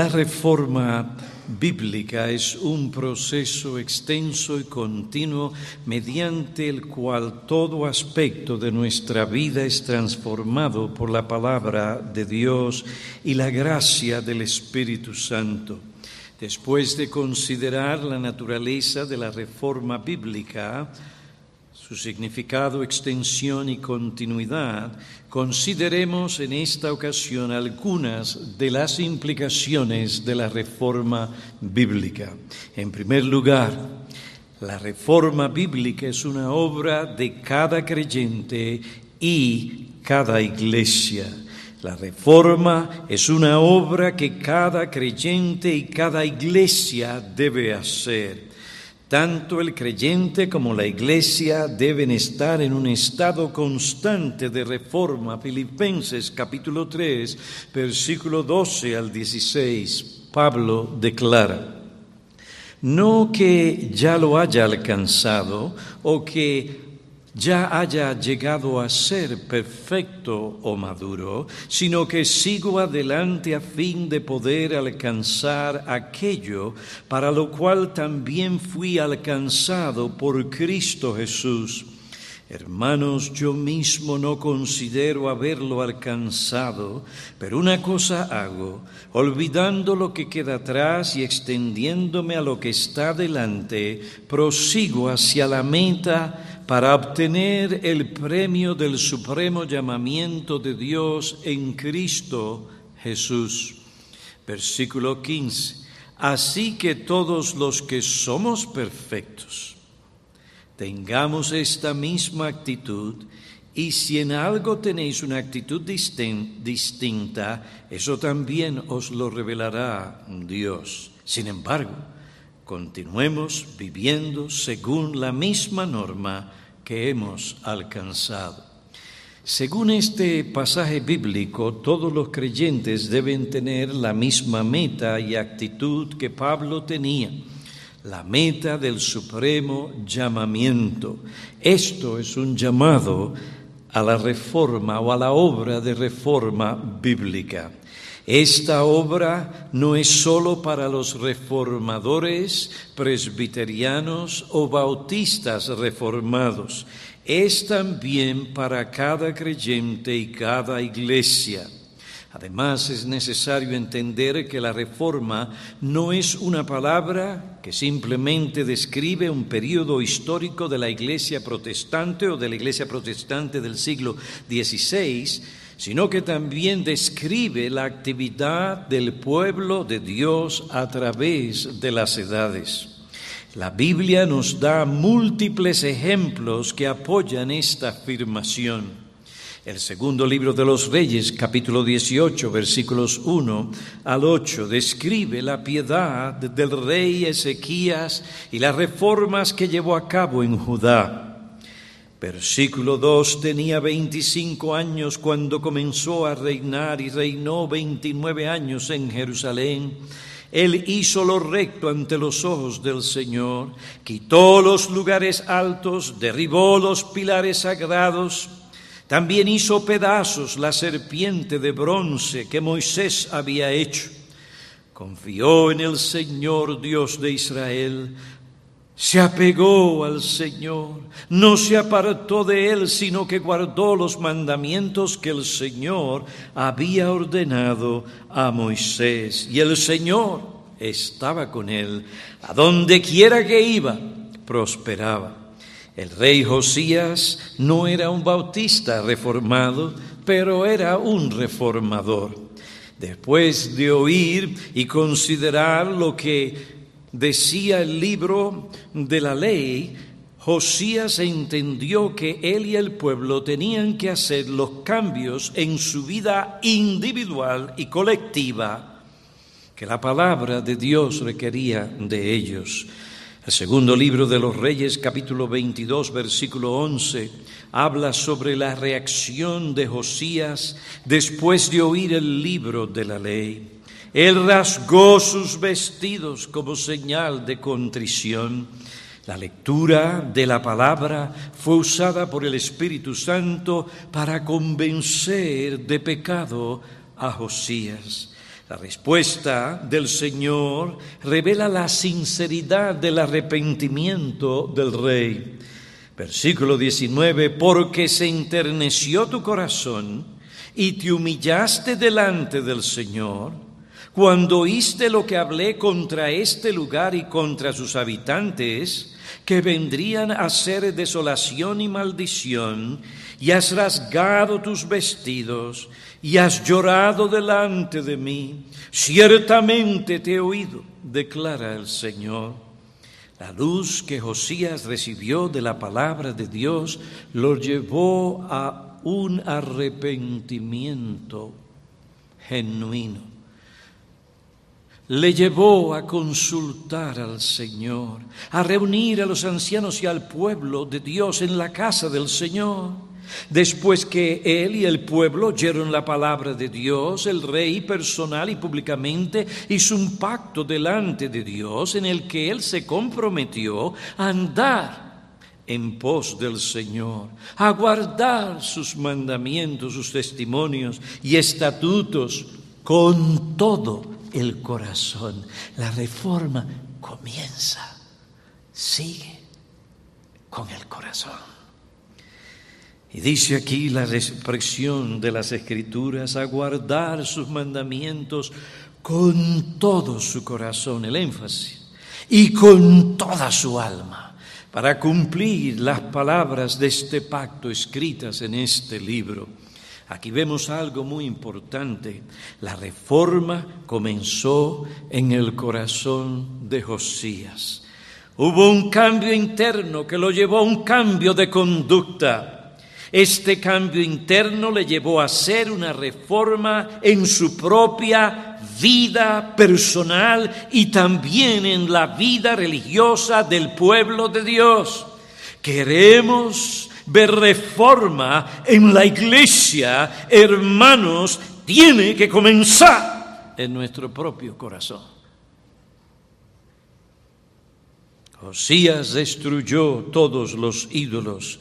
La reforma bíblica es un proceso extenso y continuo mediante el cual todo aspecto de nuestra vida es transformado por la palabra de Dios y la gracia del Espíritu Santo. Después de considerar la naturaleza de la reforma bíblica, su significado, extensión y continuidad, consideremos en esta ocasión algunas de las implicaciones de la reforma bíblica. En primer lugar, la reforma bíblica es una obra de cada creyente y cada iglesia. La reforma es una obra que cada creyente y cada iglesia debe hacer. Tanto el creyente como la iglesia deben estar en un estado constante de reforma. Filipenses capítulo 3, versículo 12 al 16, Pablo declara, no que ya lo haya alcanzado o que ya haya llegado a ser perfecto o maduro, sino que sigo adelante a fin de poder alcanzar aquello para lo cual también fui alcanzado por Cristo Jesús. Hermanos, yo mismo no considero haberlo alcanzado, pero una cosa hago, olvidando lo que queda atrás y extendiéndome a lo que está delante, prosigo hacia la meta para obtener el premio del supremo llamamiento de Dios en Cristo Jesús. Versículo 15. Así que todos los que somos perfectos, tengamos esta misma actitud y si en algo tenéis una actitud distinta, eso también os lo revelará Dios. Sin embargo, continuemos viviendo según la misma norma que hemos alcanzado. Según este pasaje bíblico, todos los creyentes deben tener la misma meta y actitud que Pablo tenía, la meta del supremo llamamiento. Esto es un llamado a la reforma o a la obra de reforma bíblica. Esta obra no es sólo para los reformadores, presbiterianos o bautistas reformados, es también para cada creyente y cada iglesia. Además, es necesario entender que la reforma no es una palabra que simplemente describe un periodo histórico de la iglesia protestante o de la iglesia protestante del siglo XVI, sino que también describe la actividad del pueblo de Dios a través de las edades. La Biblia nos da múltiples ejemplos que apoyan esta afirmación. El segundo libro de los Reyes, capítulo 18, versículos 1 al 8, describe la piedad del rey Ezequías y las reformas que llevó a cabo en Judá. Versículo 2, tenía 25 años cuando comenzó a reinar y reinó 29 años en Jerusalén. Él hizo lo recto ante los ojos del Señor, quitó los lugares altos, derribó los pilares sagrados, también hizo pedazos la serpiente de bronce que Moisés había hecho. Confió en el Señor Dios de Israel, se apegó al Señor, no se apartó de él, sino que guardó los mandamientos que el Señor había ordenado a Moisés. Y el Señor estaba con él. A donde quiera que iba, prosperaba. El rey Josías no era un bautista reformado, pero era un reformador. Después de oír y considerar lo que decía el libro de la ley, Josías entendió que él y el pueblo tenían que hacer los cambios en su vida individual y colectiva que la palabra de Dios requería de ellos. El segundo libro de los Reyes, capítulo 22, versículo 11, habla sobre la reacción de Josías después de oír el libro de la ley. Él rasgó sus vestidos como señal de contrición. La lectura de la palabra fue usada por el Espíritu Santo para convencer de pecado a Josías. La respuesta del Señor revela la sinceridad del arrepentimiento del rey. Versículo 19, porque se enterneció tu corazón y te humillaste delante del Señor, cuando oíste lo que hablé contra este lugar y contra sus habitantes, que vendrían a ser desolación y maldición, y has rasgado tus vestidos, y has llorado delante de mí. Ciertamente te he oído, declara el Señor. La luz que Josías recibió de la palabra de Dios lo llevó a un arrepentimiento genuino. Le llevó a consultar al Señor, a reunir a los ancianos y al pueblo de Dios en la casa del Señor. Después que él y el pueblo oyeron la palabra de Dios, el rey personal y públicamente hizo un pacto delante de Dios en el que él se comprometió a andar en pos del Señor, a guardar sus mandamientos, sus testimonios y estatutos con todo el corazón. La reforma comienza, sigue con el corazón. Y dice aquí la expresión de las escrituras, a guardar sus mandamientos con todo su corazón, el énfasis, y con toda su alma, para cumplir las palabras de este pacto escritas en este libro. Aquí vemos algo muy importante. La reforma comenzó en el corazón de Josías. Hubo un cambio interno que lo llevó a un cambio de conducta. Este cambio interno le llevó a hacer una reforma en su propia vida personal y también en la vida religiosa del pueblo de Dios. Queremos ver reforma en la iglesia, hermanos, tiene que comenzar en nuestro propio corazón. Josías destruyó todos los ídolos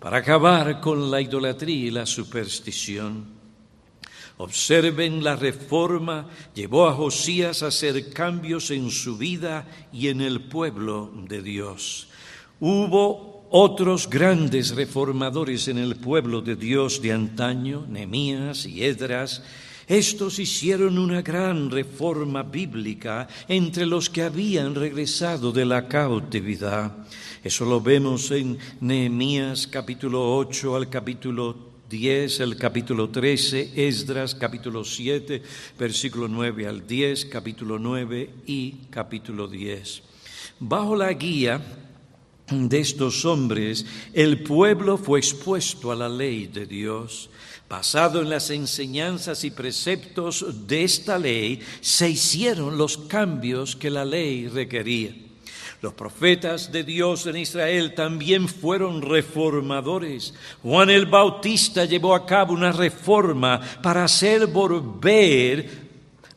para acabar con la idolatría y la superstición. Observen la reforma llevó a Josías a hacer cambios en su vida y en el pueblo de Dios. Hubo otros grandes reformadores en el pueblo de Dios de antaño, Nemías y Edras. Estos hicieron una gran reforma bíblica entre los que habían regresado de la cautividad. Eso lo vemos en Nehemías capítulo 8 al capítulo 10, el capítulo 13, Esdras capítulo 7, versículo 9 al 10, capítulo 9 y capítulo 10. Bajo la guía de estos hombres, el pueblo fue expuesto a la ley de Dios. Basado en las enseñanzas y preceptos de esta ley, se hicieron los cambios que la ley requería. Los profetas de Dios en Israel también fueron reformadores. Juan el Bautista llevó a cabo una reforma para hacer volver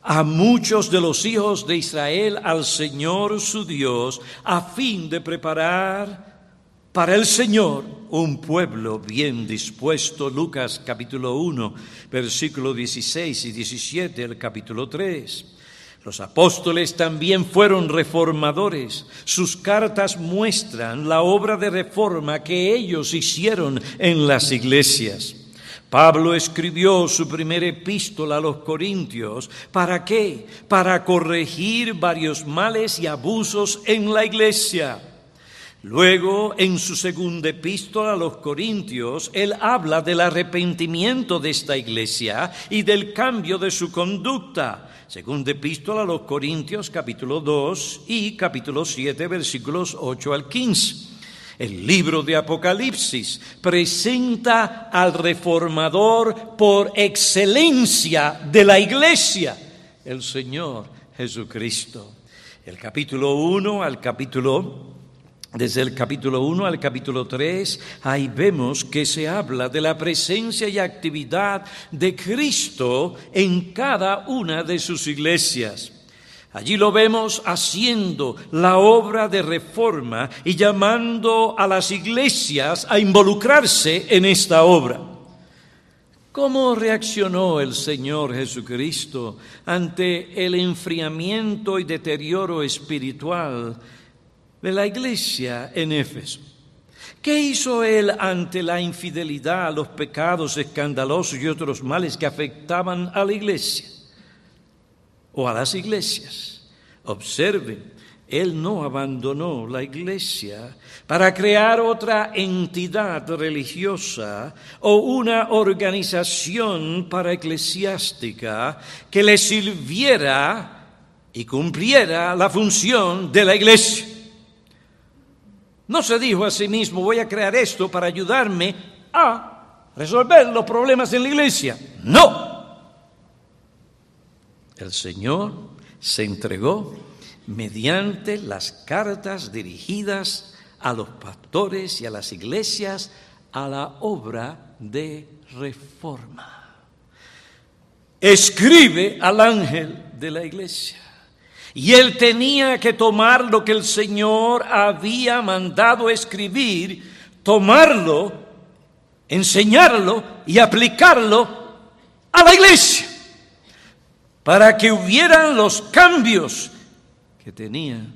a muchos de los hijos de Israel al Señor su Dios, a fin de preparar para el Señor un pueblo bien dispuesto. Lucas capítulo 1, versículo 16 y 17, el capítulo 3. Los apóstoles también fueron reformadores. Sus cartas muestran la obra de reforma que ellos hicieron en las iglesias. Pablo escribió su primera epístola a los Corintios. ¿Para qué? Para corregir varios males y abusos en la iglesia. Luego, en su segunda epístola a los Corintios, él habla del arrepentimiento de esta iglesia y del cambio de su conducta. Segunda epístola a los Corintios capítulo 2 y capítulo 7 versículos 8 al 15. El libro de Apocalipsis presenta al reformador por excelencia de la iglesia, el Señor Jesucristo. El capítulo 1 al capítulo desde el capítulo 1 al capítulo 3, ahí vemos que se habla de la presencia y actividad de Cristo en cada una de sus iglesias. Allí lo vemos haciendo la obra de reforma y llamando a las iglesias a involucrarse en esta obra. ¿Cómo reaccionó el Señor Jesucristo ante el enfriamiento y deterioro espiritual de la iglesia en Éfeso? ¿Qué hizo él ante la infidelidad, los pecados escandalosos y otros males que afectaban a la iglesia o a las iglesias? Observen, él no abandonó la iglesia para crear otra entidad religiosa o una organización para eclesiástica que le sirviera y cumpliera la función de la iglesia. No se dijo a sí mismo, voy a crear esto para ayudarme a resolver los problemas en la iglesia. No. El Señor se entregó mediante las cartas dirigidas a los pastores y a las iglesias a la obra de reforma. Escribe al ángel de la iglesia. Y él tenía que tomar lo que el Señor había mandado escribir, tomarlo, enseñarlo y aplicarlo a la iglesia, para que hubieran los cambios que tenían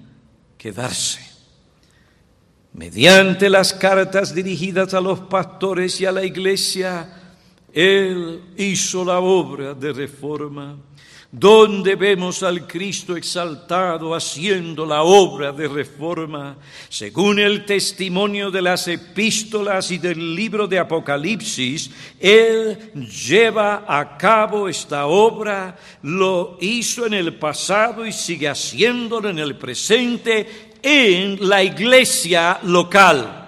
que darse. Mediante las cartas dirigidas a los pastores y a la iglesia, él hizo la obra de reforma donde vemos al Cristo exaltado haciendo la obra de reforma, según el testimonio de las epístolas y del libro de Apocalipsis, Él lleva a cabo esta obra, lo hizo en el pasado y sigue haciéndolo en el presente en la iglesia local.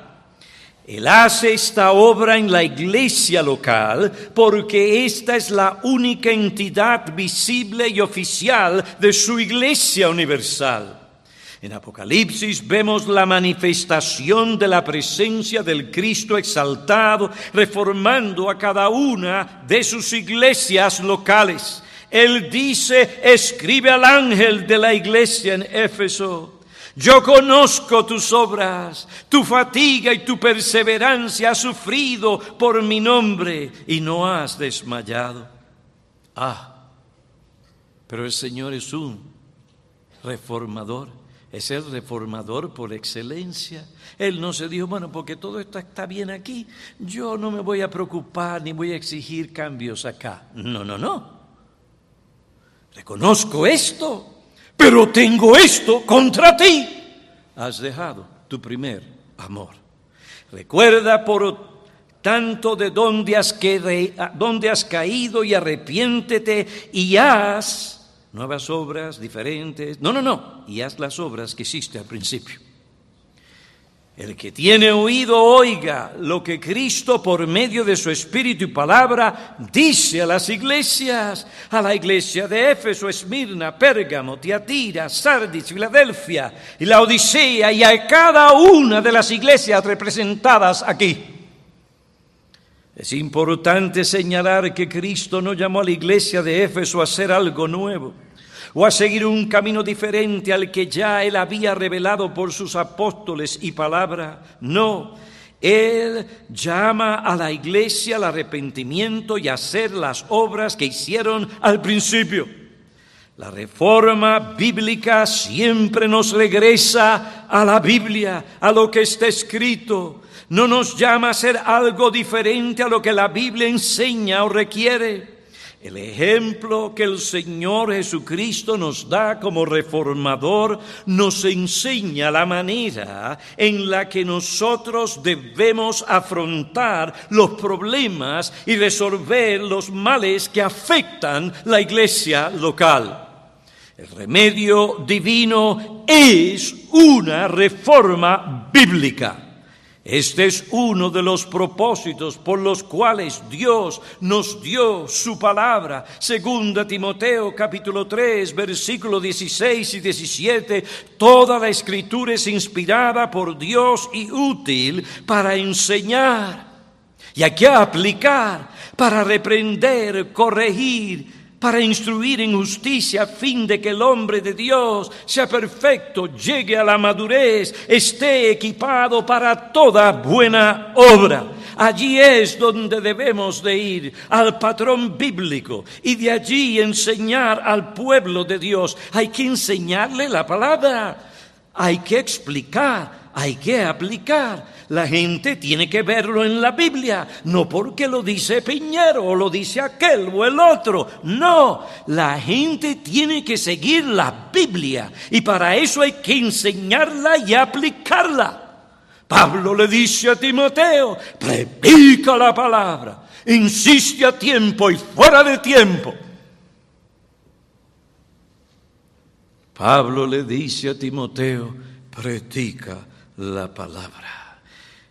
Él hace esta obra en la iglesia local porque esta es la única entidad visible y oficial de su iglesia universal. En Apocalipsis vemos la manifestación de la presencia del Cristo exaltado, reformando a cada una de sus iglesias locales. Él dice, escribe al ángel de la iglesia en Éfeso, yo conozco tus obras, tu fatiga y tu perseverancia has sufrido por mi nombre y no has desmayado. Ah, pero el Señor es un reformador, es el reformador por excelencia. Él no se dijo, bueno, porque todo esto está bien aquí, yo no me voy a preocupar ni voy a exigir cambios acá. No, no, no. Reconozco esto pero tengo esto contra ti. Has dejado tu primer amor. Recuerda por tanto de dónde has, dónde has caído y arrepiéntete y haz nuevas obras diferentes. No, no, no. Y haz las obras que hiciste al principio. El que tiene oído oiga lo que Cristo por medio de su Espíritu y palabra dice a las iglesias, a la iglesia de Éfeso, Esmirna, Pérgamo, Tiatira, Sardis, Filadelfia y la Odisea y a cada una de las iglesias representadas aquí. Es importante señalar que Cristo no llamó a la iglesia de Éfeso a hacer algo nuevo o a seguir un camino diferente al que ya Él había revelado por sus apóstoles y palabra. No, Él llama a la iglesia al arrepentimiento y a hacer las obras que hicieron al principio. La reforma bíblica siempre nos regresa a la Biblia, a lo que está escrito. No nos llama a hacer algo diferente a lo que la Biblia enseña o requiere. El ejemplo que el Señor Jesucristo nos da como reformador nos enseña la manera en la que nosotros debemos afrontar los problemas y resolver los males que afectan la iglesia local. El remedio divino es una reforma bíblica. Este es uno de los propósitos por los cuales Dios nos dio su palabra. Segunda Timoteo capítulo 3 versículo 16 y 17. Toda la escritura es inspirada por Dios y útil para enseñar y aquí aplicar, para reprender, corregir para instruir en justicia a fin de que el hombre de Dios sea perfecto, llegue a la madurez, esté equipado para toda buena obra. allí es donde debemos de ir, al patrón bíblico, y de allí enseñar al pueblo de Dios. Hay que enseñarle la palabra, hay que explicar, hay que aplicar. La gente tiene que verlo en la Biblia, no porque lo dice Piñero o lo dice aquel o el otro. No, la gente tiene que seguir la Biblia y para eso hay que enseñarla y aplicarla. Pablo le dice a Timoteo, predica la palabra, insiste a tiempo y fuera de tiempo. Pablo le dice a Timoteo, predica la palabra.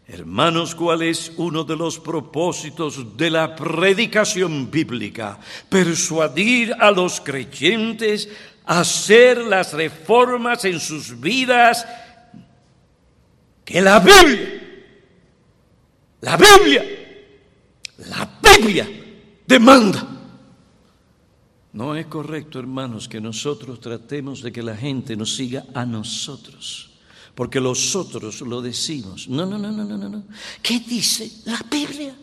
Hermanos, ¿cuál es uno de los propósitos de la predicación bíblica? Persuadir a los creyentes a hacer las reformas en sus vidas que la Biblia, la Biblia, la Biblia demanda. No es correcto, hermanos, que nosotros tratemos de que la gente nos siga a nosotros porque los otros lo decimos. No, no, no, no, no, no. ¿Qué dice la Biblia?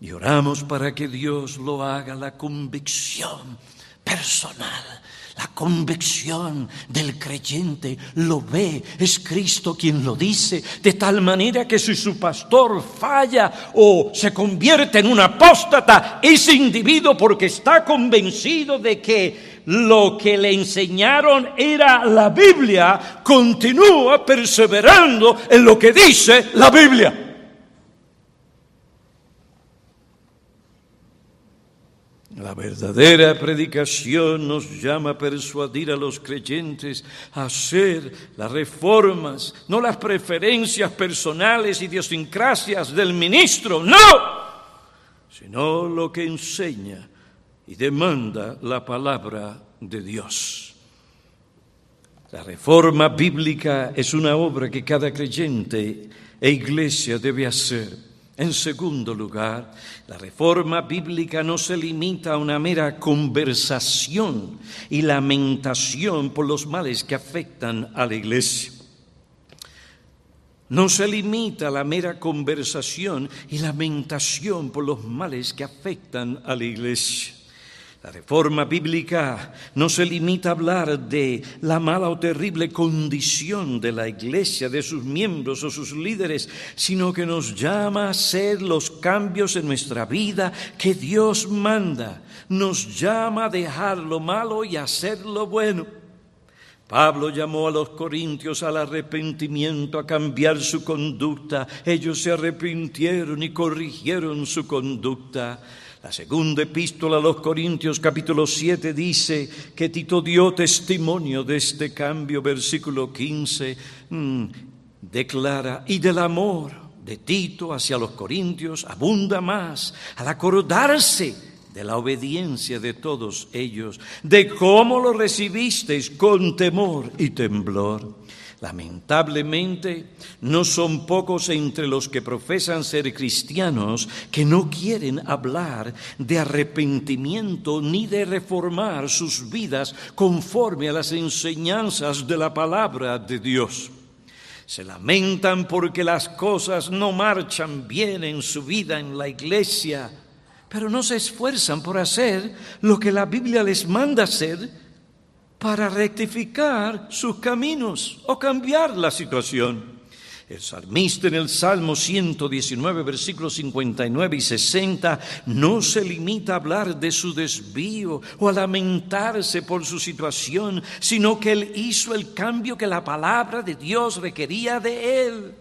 Y oramos para que Dios lo haga la convicción personal. La convicción del creyente lo ve, es Cristo quien lo dice, de tal manera que si su pastor falla o se convierte en un apóstata, ese individuo porque está convencido de que lo que le enseñaron era la Biblia, continúa perseverando en lo que dice la Biblia. La verdadera predicación nos llama a persuadir a los creyentes a hacer las reformas, no las preferencias personales, y idiosincrasias del ministro, no, sino lo que enseña y demanda la palabra de Dios. La reforma bíblica es una obra que cada creyente e iglesia debe hacer. En segundo lugar, la reforma bíblica no se limita a una mera conversación y lamentación por los males que afectan a la iglesia. No se limita a la mera conversación y lamentación por los males que afectan a la iglesia. La reforma bíblica no se limita a hablar de la mala o terrible condición de la iglesia, de sus miembros o sus líderes, sino que nos llama a hacer los cambios en nuestra vida que Dios manda. Nos llama a dejar lo malo y hacer lo bueno. Pablo llamó a los corintios al arrepentimiento, a cambiar su conducta. Ellos se arrepintieron y corrigieron su conducta. La segunda epístola a los Corintios capítulo 7 dice que Tito dio testimonio de este cambio, versículo 15, mm, declara, y del amor de Tito hacia los Corintios abunda más al acordarse de la obediencia de todos ellos, de cómo lo recibisteis con temor y temblor Lamentablemente, no son pocos entre los que profesan ser cristianos que no quieren hablar de arrepentimiento ni de reformar sus vidas conforme a las enseñanzas de la palabra de Dios. Se lamentan porque las cosas no marchan bien en su vida en la iglesia, pero no se esfuerzan por hacer lo que la Biblia les manda hacer para rectificar sus caminos o cambiar la situación. El salmista en el Salmo 119, versículos 59 y 60, no se limita a hablar de su desvío o a lamentarse por su situación, sino que él hizo el cambio que la palabra de Dios requería de él.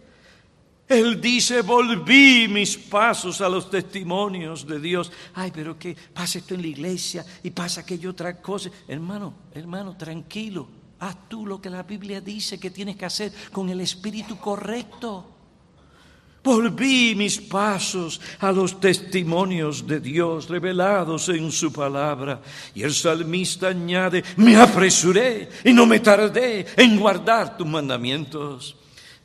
Él dice, volví mis pasos a los testimonios de Dios. Ay, pero que pasa esto en la iglesia y pasa aquello otra cosa. Hermano, hermano, tranquilo. Haz tú lo que la Biblia dice que tienes que hacer con el espíritu correcto. Volví mis pasos a los testimonios de Dios revelados en su palabra. Y el salmista añade, me apresuré y no me tardé en guardar tus mandamientos.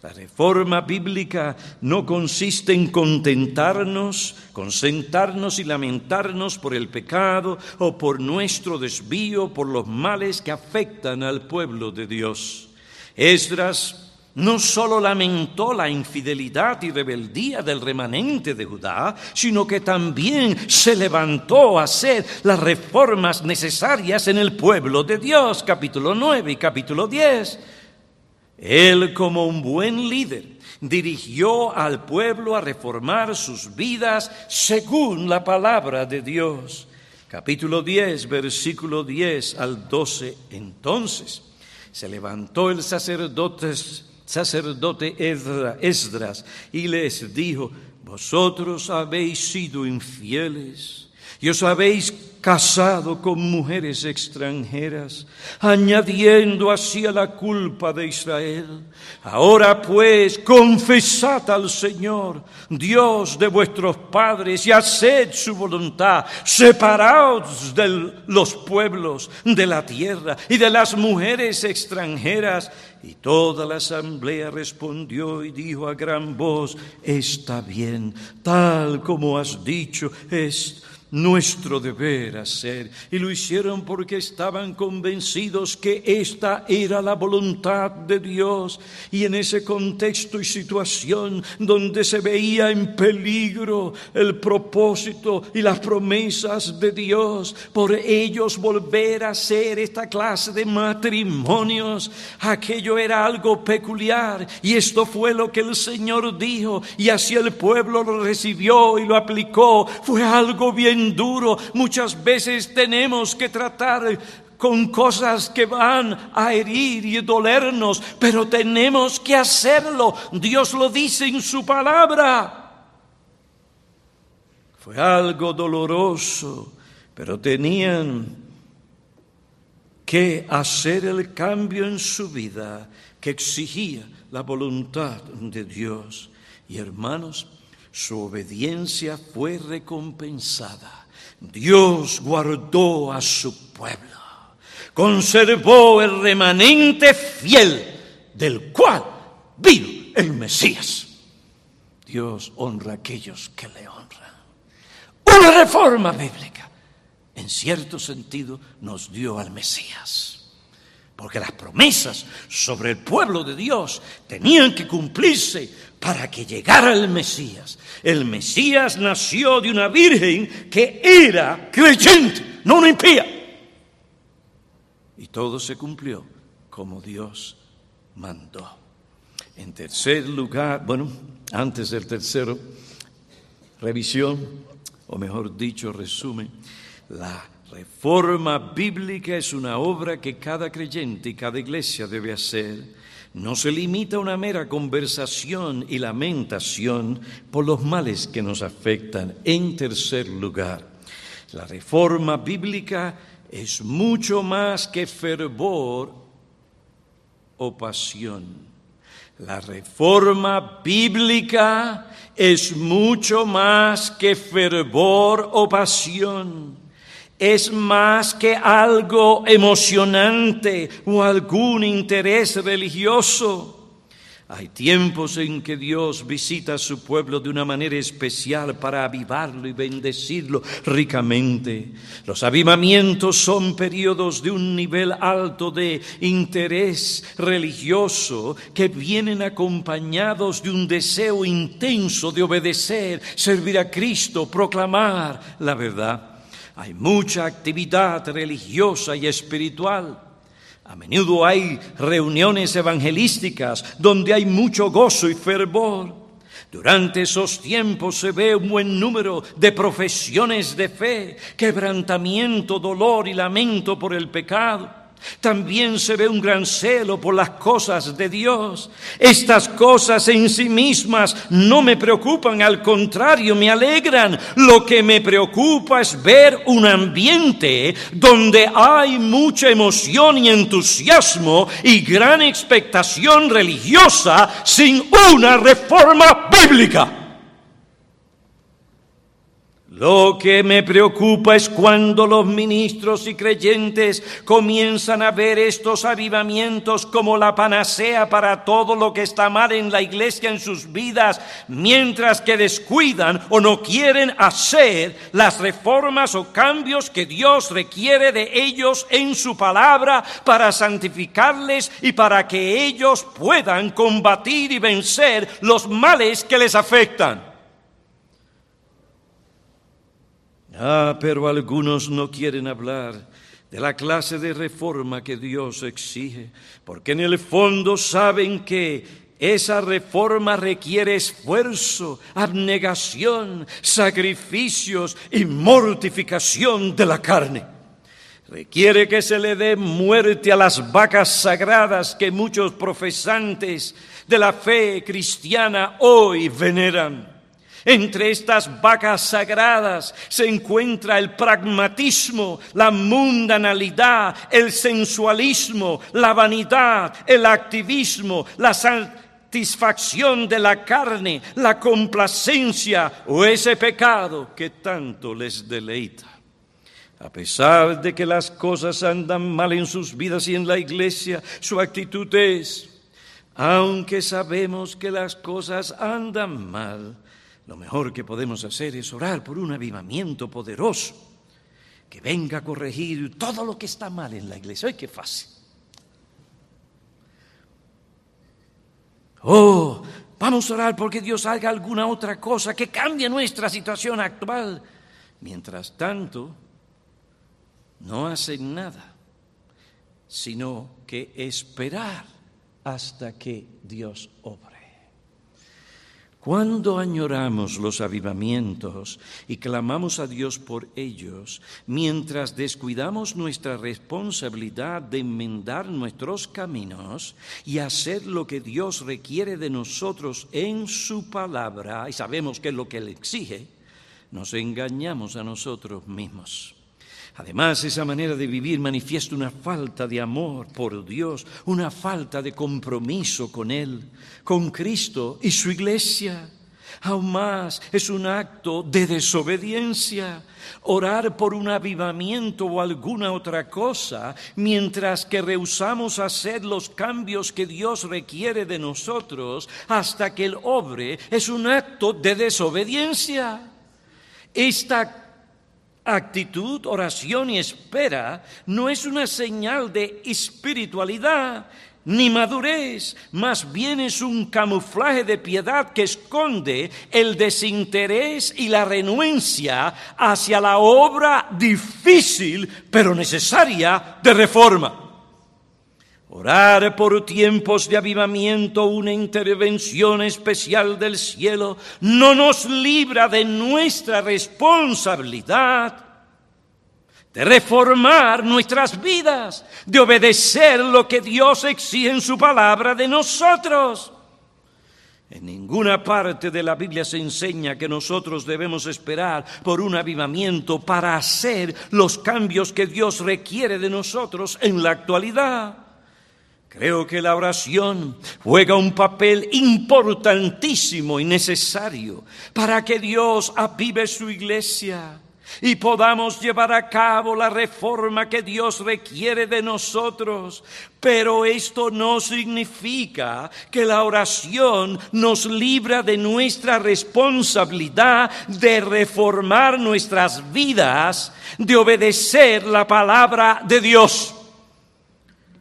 La reforma bíblica no consiste en contentarnos, consentarnos y lamentarnos por el pecado o por nuestro desvío, por los males que afectan al pueblo de Dios. Esdras no solo lamentó la infidelidad y rebeldía del remanente de Judá, sino que también se levantó a hacer las reformas necesarias en el pueblo de Dios, capítulo 9 y capítulo 10. Él como un buen líder dirigió al pueblo a reformar sus vidas según la palabra de Dios. Capítulo 10, versículo 10 al 12. Entonces se levantó el sacerdote sacerdote Esdras y les dijo, vosotros habéis sido infieles y os habéis casado con mujeres extranjeras, añadiendo así a la culpa de Israel. Ahora pues, confesad al Señor, Dios de vuestros padres, y haced su voluntad. Separaos de los pueblos, de la tierra y de las mujeres extranjeras. Y toda la asamblea respondió y dijo a gran voz, está bien, tal como has dicho, es nuestro deber hacer. Y lo hicieron porque estaban convencidos que esta era la voluntad de Dios. Y en ese contexto y situación donde se veía en peligro el propósito y las promesas de Dios, por ellos volver a hacer esta clase de matrimonios, aquello era algo peculiar. Y esto fue lo que el Señor dijo. Y así el pueblo lo recibió y lo aplicó. Fue algo bien duro. Muchas veces tenemos que tratar con cosas que van a herir y dolernos, pero tenemos que hacerlo. Dios lo dice en su palabra. Fue algo doloroso, pero tenían que hacer el cambio en su vida que exigía la voluntad de Dios. Y hermanos, su obediencia fue recompensada. Dios guardó a su pueblo, conservó el remanente fiel del cual vino el Mesías. Dios honra a aquellos que le honran. Una reforma bíblica, en cierto sentido, nos dio al Mesías porque las promesas sobre el pueblo de Dios tenían que cumplirse para que llegara el Mesías. El Mesías nació de una virgen que era creyente, no una impía. Y todo se cumplió como Dios mandó. En tercer lugar, bueno, antes del tercero, revisión, o mejor dicho, resumen, la Reforma bíblica es una obra que cada creyente y cada iglesia debe hacer. No se limita a una mera conversación y lamentación por los males que nos afectan. En tercer lugar, la reforma bíblica es mucho más que fervor o pasión. La reforma bíblica es mucho más que fervor o pasión es más que algo emocionante o algún interés religioso. Hay tiempos en que Dios visita a su pueblo de una manera especial para avivarlo y bendecirlo ricamente. Los avivamientos son periodos de un nivel alto de interés religioso que vienen acompañados de un deseo intenso de obedecer, servir a Cristo, proclamar la verdad. Hay mucha actividad religiosa y espiritual. A menudo hay reuniones evangelísticas donde hay mucho gozo y fervor. Durante esos tiempos se ve un buen número de profesiones de fe, quebrantamiento, dolor y lamento por el pecado. También se ve un gran celo por las cosas de Dios. Estas cosas en sí mismas no me preocupan, al contrario, me alegran. Lo que me preocupa es ver un ambiente donde hay mucha emoción y entusiasmo y gran expectación religiosa sin una reforma bíblica. Lo que me preocupa es cuando los ministros y creyentes comienzan a ver estos avivamientos como la panacea para todo lo que está mal en la iglesia en sus vidas, mientras que descuidan o no quieren hacer las reformas o cambios que Dios requiere de ellos en su palabra para santificarles y para que ellos puedan combatir y vencer los males que les afectan. Ah, pero algunos no quieren hablar de la clase de reforma que Dios exige, porque en el fondo saben que esa reforma requiere esfuerzo, abnegación, sacrificios y mortificación de la carne. Requiere que se le dé muerte a las vacas sagradas que muchos profesantes de la fe cristiana hoy veneran. Entre estas vacas sagradas se encuentra el pragmatismo, la mundanalidad, el sensualismo, la vanidad, el activismo, la satisfacción de la carne, la complacencia o ese pecado que tanto les deleita. A pesar de que las cosas andan mal en sus vidas y en la iglesia, su actitud es, aunque sabemos que las cosas andan mal, lo mejor que podemos hacer es orar por un avivamiento poderoso que venga a corregir todo lo que está mal en la iglesia. ¡Ay, qué fácil! Oh, vamos a orar porque Dios haga alguna otra cosa que cambie nuestra situación actual. Mientras tanto, no hacen nada, sino que esperar hasta que Dios obre. Cuando añoramos los avivamientos y clamamos a Dios por ellos, mientras descuidamos nuestra responsabilidad de enmendar nuestros caminos y hacer lo que Dios requiere de nosotros en su palabra, y sabemos que es lo que Él exige, nos engañamos a nosotros mismos. Además, esa manera de vivir manifiesta una falta de amor por Dios, una falta de compromiso con Él, con Cristo y su iglesia. Aún más es un acto de desobediencia. Orar por un avivamiento o alguna otra cosa, mientras que rehusamos hacer los cambios que Dios requiere de nosotros hasta que Él obre, es un acto de desobediencia. Esta actitud, oración y espera no es una señal de espiritualidad ni madurez, más bien es un camuflaje de piedad que esconde el desinterés y la renuencia hacia la obra difícil pero necesaria de reforma. Orar por tiempos de avivamiento, una intervención especial del cielo, no nos libra de nuestra responsabilidad de reformar nuestras vidas, de obedecer lo que Dios exige en su palabra de nosotros. En ninguna parte de la Biblia se enseña que nosotros debemos esperar por un avivamiento para hacer los cambios que Dios requiere de nosotros en la actualidad. Creo que la oración juega un papel importantísimo y necesario para que Dios avive su iglesia y podamos llevar a cabo la reforma que Dios requiere de nosotros. Pero esto no significa que la oración nos libra de nuestra responsabilidad de reformar nuestras vidas, de obedecer la palabra de Dios.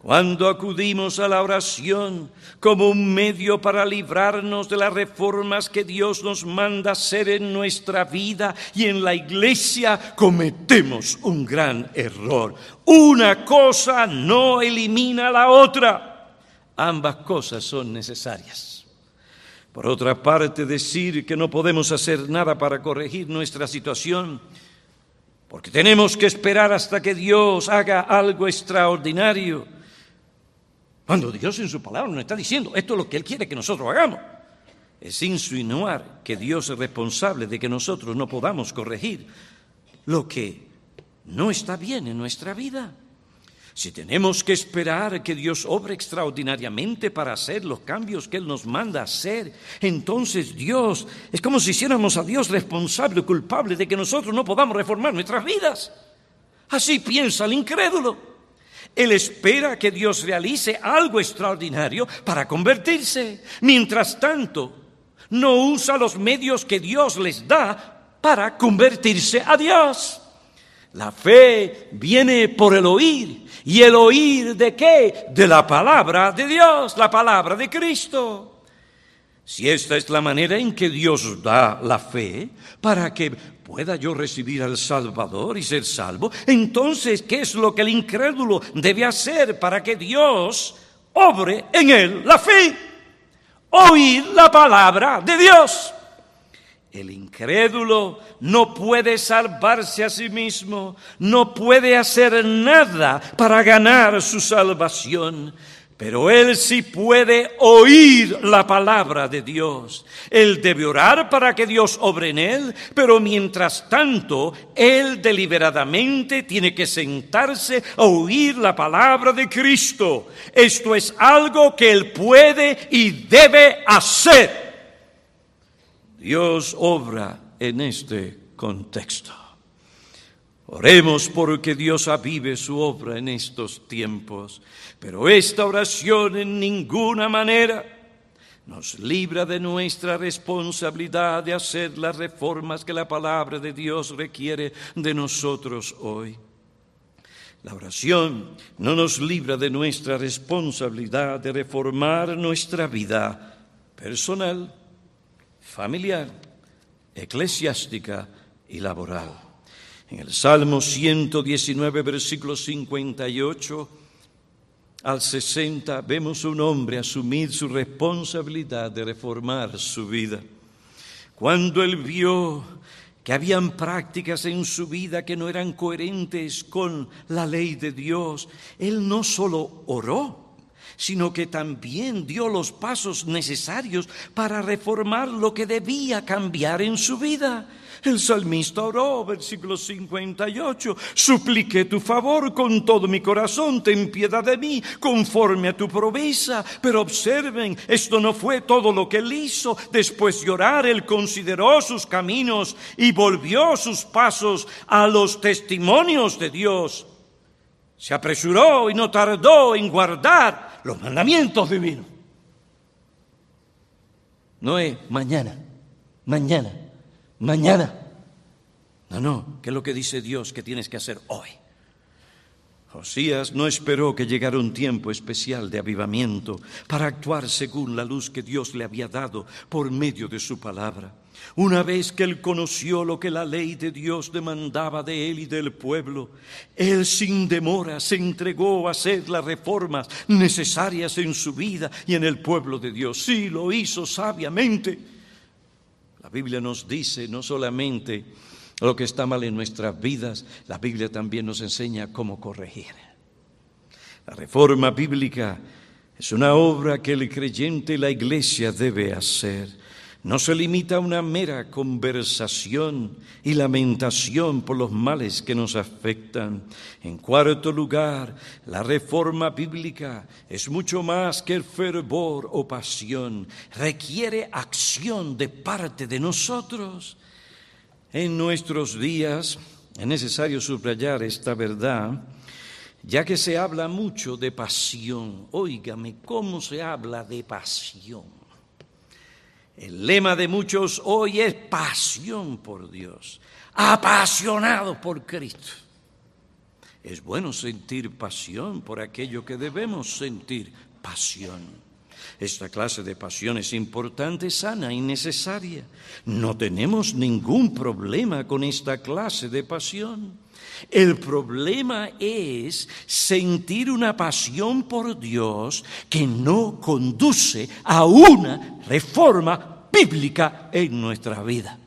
Cuando acudimos a la oración como un medio para librarnos de las reformas que Dios nos manda hacer en nuestra vida y en la iglesia, cometemos un gran error. Una cosa no elimina la otra. Ambas cosas son necesarias. Por otra parte, decir que no podemos hacer nada para corregir nuestra situación, porque tenemos que esperar hasta que Dios haga algo extraordinario cuando Dios en su palabra nos está diciendo, esto es lo que Él quiere que nosotros hagamos. Es insinuar que Dios es responsable de que nosotros no podamos corregir lo que no está bien en nuestra vida. Si tenemos que esperar que Dios obre extraordinariamente para hacer los cambios que Él nos manda hacer, entonces Dios es como si hiciéramos a Dios responsable culpable de que nosotros no podamos reformar nuestras vidas. Así piensa el incrédulo. Él espera que Dios realice algo extraordinario para convertirse. Mientras tanto, no usa los medios que Dios les da para convertirse a Dios. La fe viene por el oír. ¿Y el oír de qué? De la palabra de Dios, la palabra de Cristo. Si esta es la manera en que Dios da la fe para que pueda yo recibir al Salvador y ser salvo, entonces, ¿qué es lo que el incrédulo debe hacer para que Dios obre en él la fe? Oír la palabra de Dios. El incrédulo no puede salvarse a sí mismo, no puede hacer nada para ganar su salvación. Pero él sí puede oír la palabra de Dios. Él debe orar para que Dios obre en él, pero mientras tanto, él deliberadamente tiene que sentarse a oír la palabra de Cristo. Esto es algo que él puede y debe hacer. Dios obra en este contexto. Oremos porque Dios avive su obra en estos tiempos, pero esta oración en ninguna manera nos libra de nuestra responsabilidad de hacer las reformas que la palabra de Dios requiere de nosotros hoy. La oración no nos libra de nuestra responsabilidad de reformar nuestra vida personal, familiar, eclesiástica y laboral. En el Salmo 119, versículo 58 al 60, vemos un hombre asumir su responsabilidad de reformar su vida. Cuando él vio que habían prácticas en su vida que no eran coherentes con la ley de Dios, él no solo oró, sino que también dio los pasos necesarios para reformar lo que debía cambiar en su vida. El salmista oró, versículo 58, supliqué tu favor con todo mi corazón, ten piedad de mí, conforme a tu promesa. Pero observen, esto no fue todo lo que él hizo. Después de orar, él consideró sus caminos y volvió sus pasos a los testimonios de Dios. Se apresuró y no tardó en guardar los mandamientos divinos. No es mañana, mañana, mañana. No, no, ¿qué es lo que dice Dios que tienes que hacer hoy? Josías no esperó que llegara un tiempo especial de avivamiento para actuar según la luz que Dios le había dado por medio de su palabra. Una vez que él conoció lo que la ley de Dios demandaba de él y del pueblo, él sin demora se entregó a hacer las reformas necesarias en su vida y en el pueblo de Dios. Sí, lo hizo sabiamente. La Biblia nos dice no solamente lo que está mal en nuestras vidas, la Biblia también nos enseña cómo corregir. La reforma bíblica es una obra que el creyente y la iglesia debe hacer no se limita a una mera conversación y lamentación por los males que nos afectan. En cuarto lugar, la reforma bíblica es mucho más que fervor o pasión, requiere acción de parte de nosotros. En nuestros días es necesario subrayar esta verdad, ya que se habla mucho de pasión. Óigame, ¿cómo se habla de pasión? El lema de muchos hoy es pasión por Dios, apasionado por Cristo. Es bueno sentir pasión por aquello que debemos sentir pasión. Esta clase de pasión es importante, sana y necesaria. No tenemos ningún problema con esta clase de pasión. El problema es sentir una pasión por Dios que no conduce a una reforma bíblica en nuestra vida.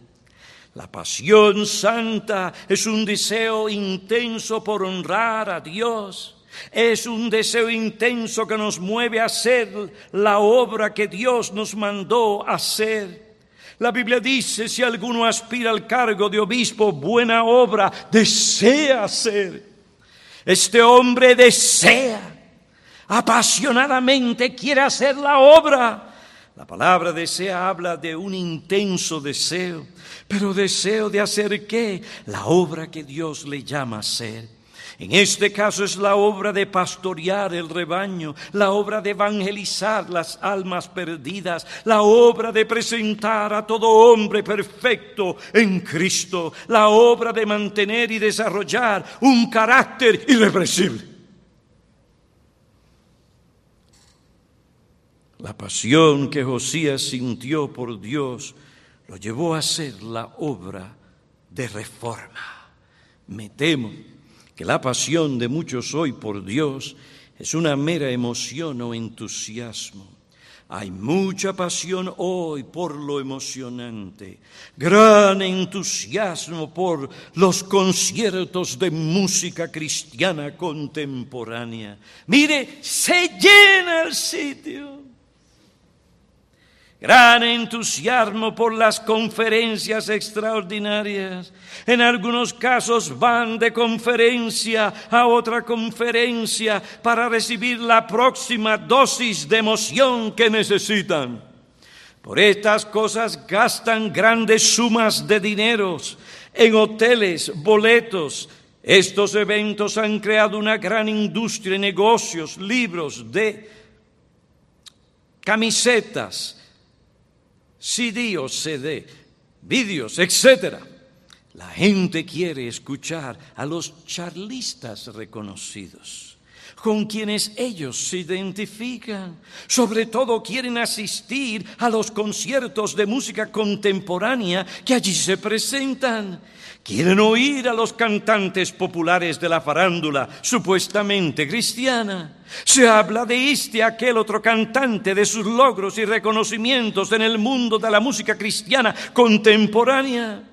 La pasión santa es un deseo intenso por honrar a Dios. Es un deseo intenso que nos mueve a hacer la obra que Dios nos mandó hacer. La Biblia dice, si alguno aspira al cargo de obispo, buena obra desea hacer. Este hombre desea, apasionadamente quiere hacer la obra. La palabra desea habla de un intenso deseo, pero deseo de hacer qué? La obra que Dios le llama a hacer. En este caso es la obra de pastorear el rebaño, la obra de evangelizar las almas perdidas, la obra de presentar a todo hombre perfecto en Cristo, la obra de mantener y desarrollar un carácter irrepresible. La pasión que Josías sintió por Dios lo llevó a hacer la obra de reforma. Me temo que la pasión de muchos hoy por Dios es una mera emoción o entusiasmo. Hay mucha pasión hoy por lo emocionante, gran entusiasmo por los conciertos de música cristiana contemporánea. Mire, se llena el sitio gran entusiasmo por las conferencias extraordinarias. En algunos casos van de conferencia a otra conferencia para recibir la próxima dosis de emoción que necesitan. Por estas cosas gastan grandes sumas de dineros en hoteles, boletos. Estos eventos han creado una gran industria, negocios, libros de camisetas, CD o CD, vídeos, etc. La gente quiere escuchar a los charlistas reconocidos, con quienes ellos se identifican. Sobre todo quieren asistir a los conciertos de música contemporánea que allí se presentan. Quieren oír a los cantantes populares de la farándula, supuestamente cristiana. Se habla de este aquel otro cantante, de sus logros y reconocimientos en el mundo de la música cristiana contemporánea.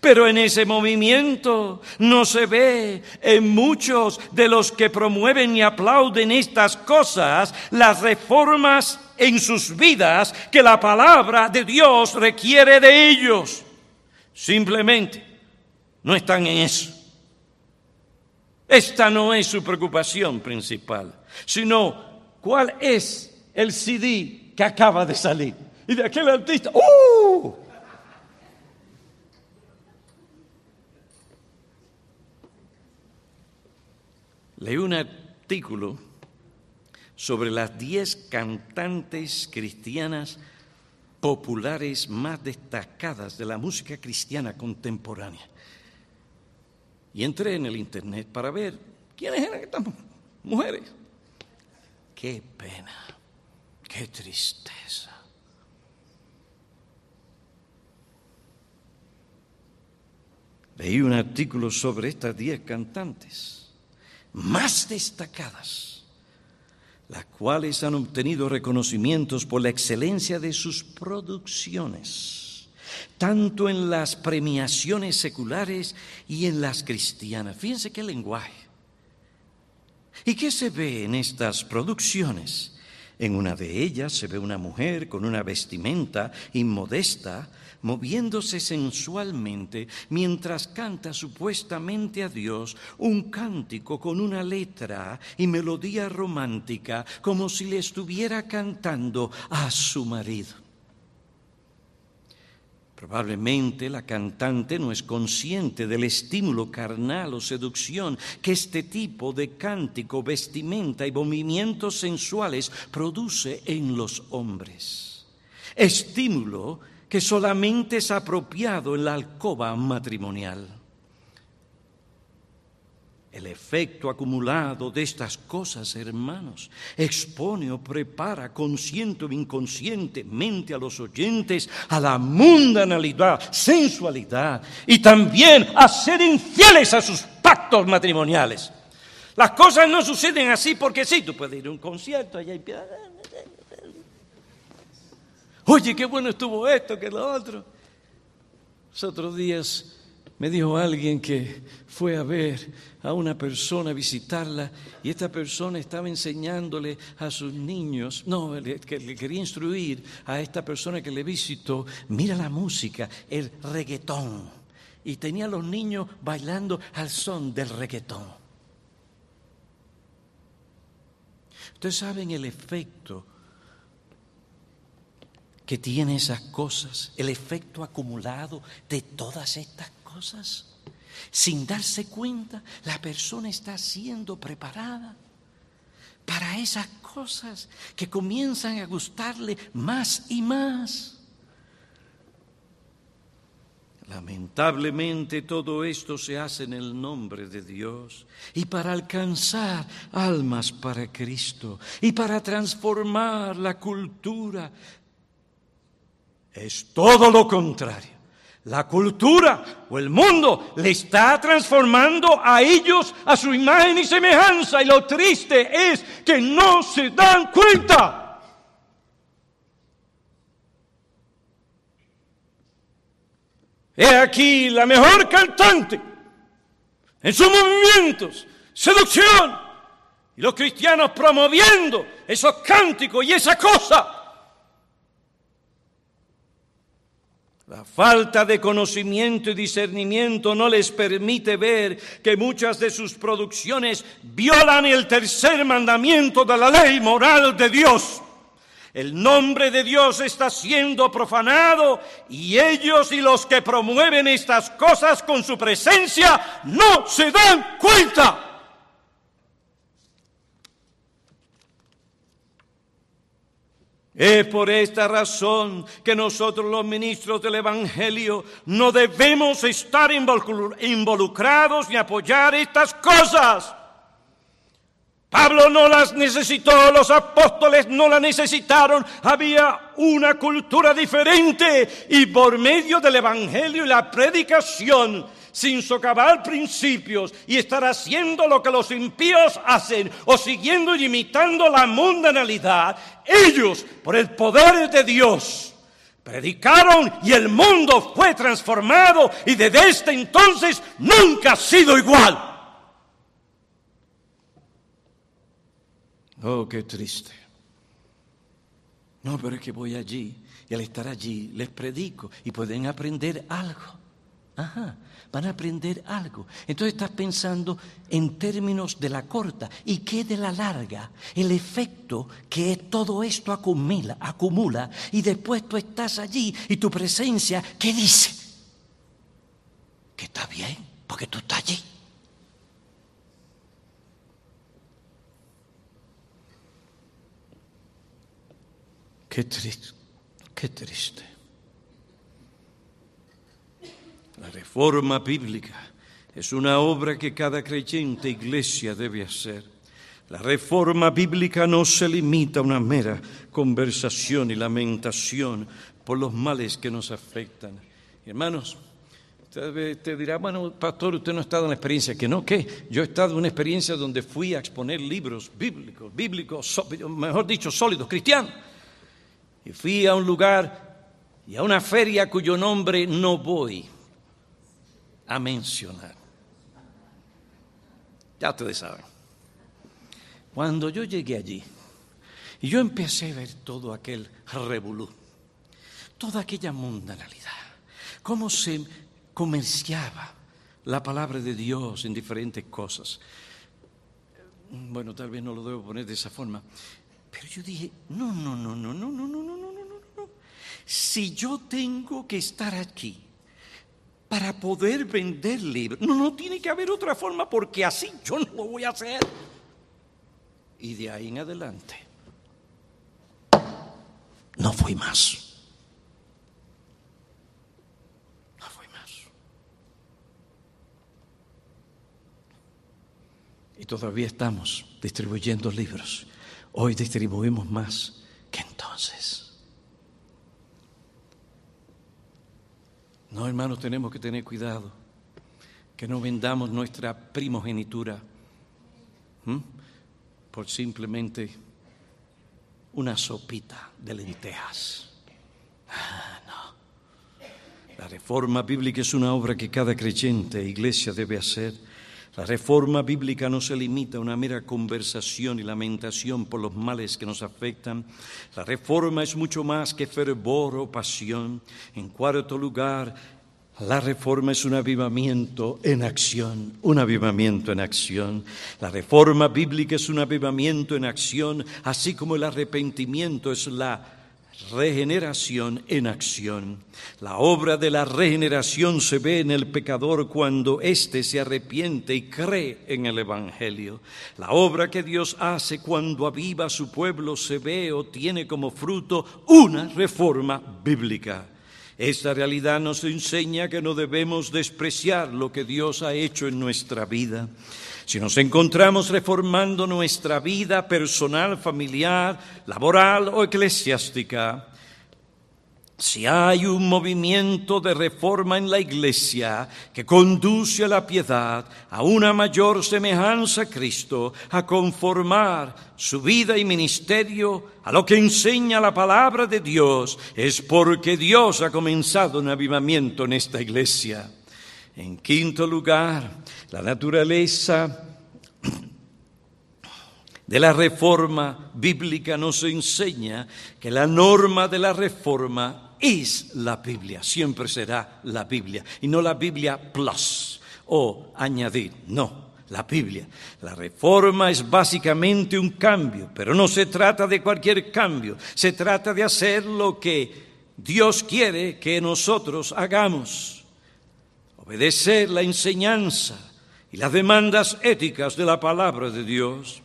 Pero en ese movimiento no se ve en muchos de los que promueven y aplauden estas cosas las reformas en sus vidas que la palabra de Dios requiere de ellos. Simplemente no están en eso. Esta no es su preocupación principal, sino cuál es el CD que acaba de salir. Y de aquel artista, ¡uh! Leí un artículo sobre las diez cantantes cristianas populares más destacadas de la música cristiana contemporánea. Y entré en el internet para ver quiénes eran estas mujeres. Qué pena, qué tristeza. Leí un artículo sobre estas diez cantantes más destacadas las cuales han obtenido reconocimientos por la excelencia de sus producciones, tanto en las premiaciones seculares y en las cristianas. Fíjense qué lenguaje. ¿Y qué se ve en estas producciones? En una de ellas se ve una mujer con una vestimenta inmodesta, moviéndose sensualmente mientras canta supuestamente a Dios un cántico con una letra y melodía romántica como si le estuviera cantando a su marido. Probablemente la cantante no es consciente del estímulo carnal o seducción que este tipo de cántico, vestimenta y movimientos sensuales produce en los hombres. Estímulo que solamente es apropiado en la alcoba matrimonial. El efecto acumulado de estas cosas, hermanos, expone o prepara consciente o inconscientemente a los oyentes a la mundanalidad, sensualidad y también a ser infieles a sus pactos matrimoniales. Las cosas no suceden así porque sí, tú puedes ir a un concierto allá y Oye, qué bueno estuvo esto, que lo otro. Los otros días me dijo alguien que fue a ver a una persona, a visitarla, y esta persona estaba enseñándole a sus niños, no, que le quería instruir a esta persona que le visitó, mira la música, el reggaetón. y tenía a los niños bailando al son del reggaetón. Ustedes saben el efecto que tiene esas cosas, el efecto acumulado de todas estas cosas. Sin darse cuenta, la persona está siendo preparada para esas cosas que comienzan a gustarle más y más. Lamentablemente todo esto se hace en el nombre de Dios y para alcanzar almas para Cristo y para transformar la cultura. Es todo lo contrario. La cultura o el mundo le está transformando a ellos a su imagen y semejanza y lo triste es que no se dan cuenta. He aquí la mejor cantante en sus movimientos, seducción, y los cristianos promoviendo esos cánticos y esa cosa. La falta de conocimiento y discernimiento no les permite ver que muchas de sus producciones violan el tercer mandamiento de la ley moral de Dios. El nombre de Dios está siendo profanado y ellos y los que promueven estas cosas con su presencia no se dan cuenta. Es por esta razón que nosotros los ministros del Evangelio no debemos estar involucrados ni apoyar estas cosas. Pablo no las necesitó, los apóstoles no las necesitaron, había una cultura diferente y por medio del Evangelio y la predicación, sin socavar principios y estar haciendo lo que los impíos hacen o siguiendo y imitando la mundanalidad, ellos, por el poder de Dios, predicaron y el mundo fue transformado y desde este entonces nunca ha sido igual. Oh, qué triste. No, pero es que voy allí y al estar allí les predico y pueden aprender algo. Ajá, van a aprender algo. Entonces estás pensando en términos de la corta y qué de la larga, el efecto que todo esto acumula, acumula y después tú estás allí y tu presencia, ¿qué dice? Que está bien, porque tú estás allí. Qué triste, qué triste. La reforma bíblica es una obra que cada creyente iglesia debe hacer. La reforma bíblica no se limita a una mera conversación y lamentación por los males que nos afectan. Hermanos, usted te dirá, bueno, pastor, usted no ha estado en la experiencia. Que no, ¿qué? Yo he estado en una experiencia donde fui a exponer libros bíblicos, bíblicos, mejor dicho, sólidos, cristianos y fui a un lugar y a una feria cuyo nombre no voy a mencionar. Ya ustedes saben. Cuando yo llegué allí y yo empecé a ver todo aquel revolú, toda aquella mundanalidad, cómo se comerciaba la palabra de Dios en diferentes cosas. Bueno, tal vez no lo debo poner de esa forma, pero yo dije, no, no, no, no, no, no, no, no, no, no, no. Si yo tengo que estar aquí para poder vender libros, no, no tiene que haber otra forma porque así yo no lo voy a hacer. Y de ahí en adelante, no fui más. No fui más. Y todavía estamos distribuyendo libros Hoy distribuimos más que entonces. No, hermanos, tenemos que tener cuidado que no vendamos nuestra primogenitura por simplemente una sopita de lentejas. Ah, no. La reforma bíblica es una obra que cada creyente e iglesia debe hacer la reforma bíblica no se limita a una mera conversación y lamentación por los males que nos afectan. La reforma es mucho más que fervor o pasión. En cuarto lugar, La reforma es un avivamiento en acción, un avivamiento en acción. La reforma bíblica es un avivamiento en acción, así como el arrepentimiento es la regeneración en acción. La obra de la regeneración se ve en el pecador cuando éste se arrepiente y cree en el Evangelio. La obra que Dios hace cuando aviva a su pueblo se ve o tiene como fruto una reforma bíblica. Esta realidad nos enseña que no debemos despreciar lo que Dios ha hecho en nuestra vida. Si nos encontramos reformando nuestra vida personal, familiar, laboral o eclesiástica, si hay un movimiento de reforma en la Iglesia que conduce a la piedad, a una mayor semejanza a Cristo, a conformar su vida y ministerio a lo que enseña la palabra de Dios, es porque Dios ha comenzado un avivamiento en esta Iglesia. En quinto lugar, la naturaleza de la reforma bíblica nos enseña que la norma de la reforma es la Biblia, siempre será la Biblia, y no la Biblia plus o añadir, no, la Biblia. La reforma es básicamente un cambio, pero no se trata de cualquier cambio, se trata de hacer lo que Dios quiere que nosotros hagamos, obedecer la enseñanza y las demandas éticas de la palabra de Dios.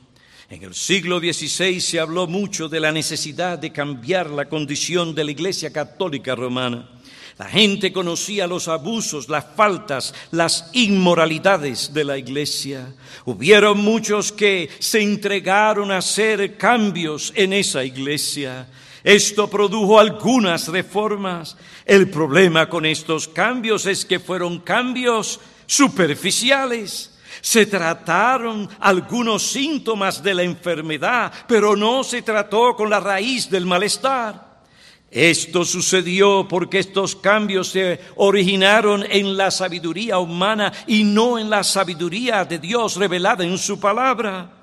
En el siglo XVI se habló mucho de la necesidad de cambiar la condición de la Iglesia Católica Romana. La gente conocía los abusos, las faltas, las inmoralidades de la iglesia. Hubieron muchos que se entregaron a hacer cambios en esa iglesia. Esto produjo algunas reformas. El problema con estos cambios es que fueron cambios superficiales. Se trataron algunos síntomas de la enfermedad, pero no se trató con la raíz del malestar. Esto sucedió porque estos cambios se originaron en la sabiduría humana y no en la sabiduría de Dios revelada en su palabra.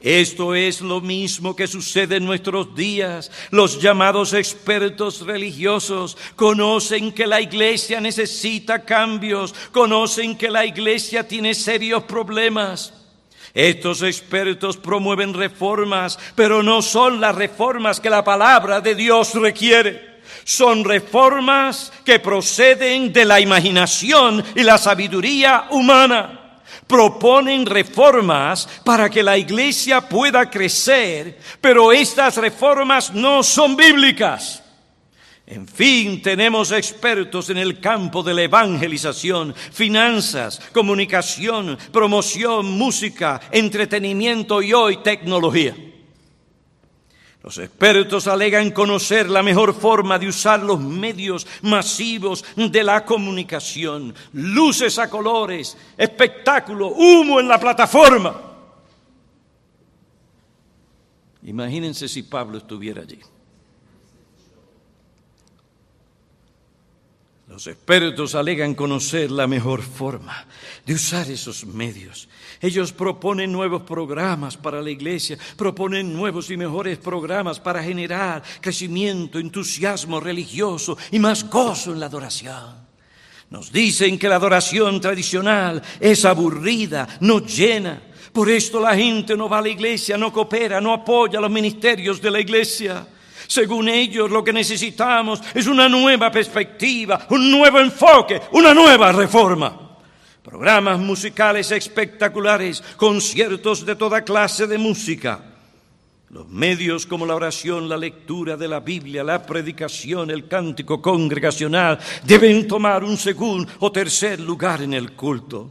Esto es lo mismo que sucede en nuestros días. Los llamados expertos religiosos conocen que la iglesia necesita cambios, conocen que la iglesia tiene serios problemas. Estos expertos promueven reformas, pero no son las reformas que la palabra de Dios requiere. Son reformas que proceden de la imaginación y la sabiduría humana proponen reformas para que la iglesia pueda crecer, pero estas reformas no son bíblicas. En fin, tenemos expertos en el campo de la evangelización, finanzas, comunicación, promoción, música, entretenimiento y hoy tecnología. Los expertos alegan conocer la mejor forma de usar los medios masivos de la comunicación, luces a colores, espectáculo, humo en la plataforma. Imagínense si Pablo estuviera allí. Los expertos alegan conocer la mejor forma de usar esos medios. Ellos proponen nuevos programas para la iglesia, proponen nuevos y mejores programas para generar crecimiento, entusiasmo religioso y más gozo en la adoración. Nos dicen que la adoración tradicional es aburrida, no llena. Por esto la gente no va a la iglesia, no coopera, no apoya los ministerios de la iglesia. Según ellos, lo que necesitamos es una nueva perspectiva, un nuevo enfoque, una nueva reforma. Programas musicales espectaculares, conciertos de toda clase de música. Los medios como la oración, la lectura de la Biblia, la predicación, el cántico congregacional deben tomar un segundo o tercer lugar en el culto.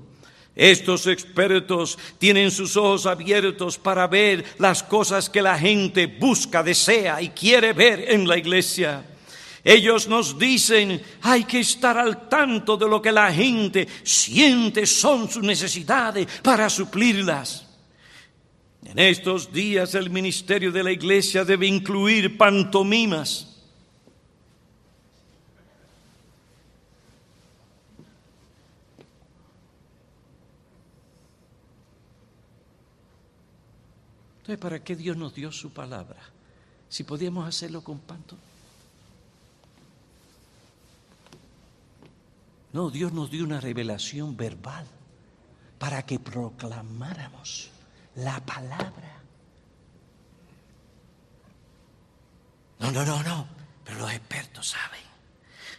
Estos expertos tienen sus ojos abiertos para ver las cosas que la gente busca, desea y quiere ver en la iglesia. Ellos nos dicen, hay que estar al tanto de lo que la gente siente son sus necesidades para suplirlas. En estos días el ministerio de la iglesia debe incluir pantomimas Entonces, ¿para qué Dios nos dio su palabra? Si podíamos hacerlo con panto. No, Dios nos dio una revelación verbal para que proclamáramos la palabra. No, no, no, no, pero los expertos saben.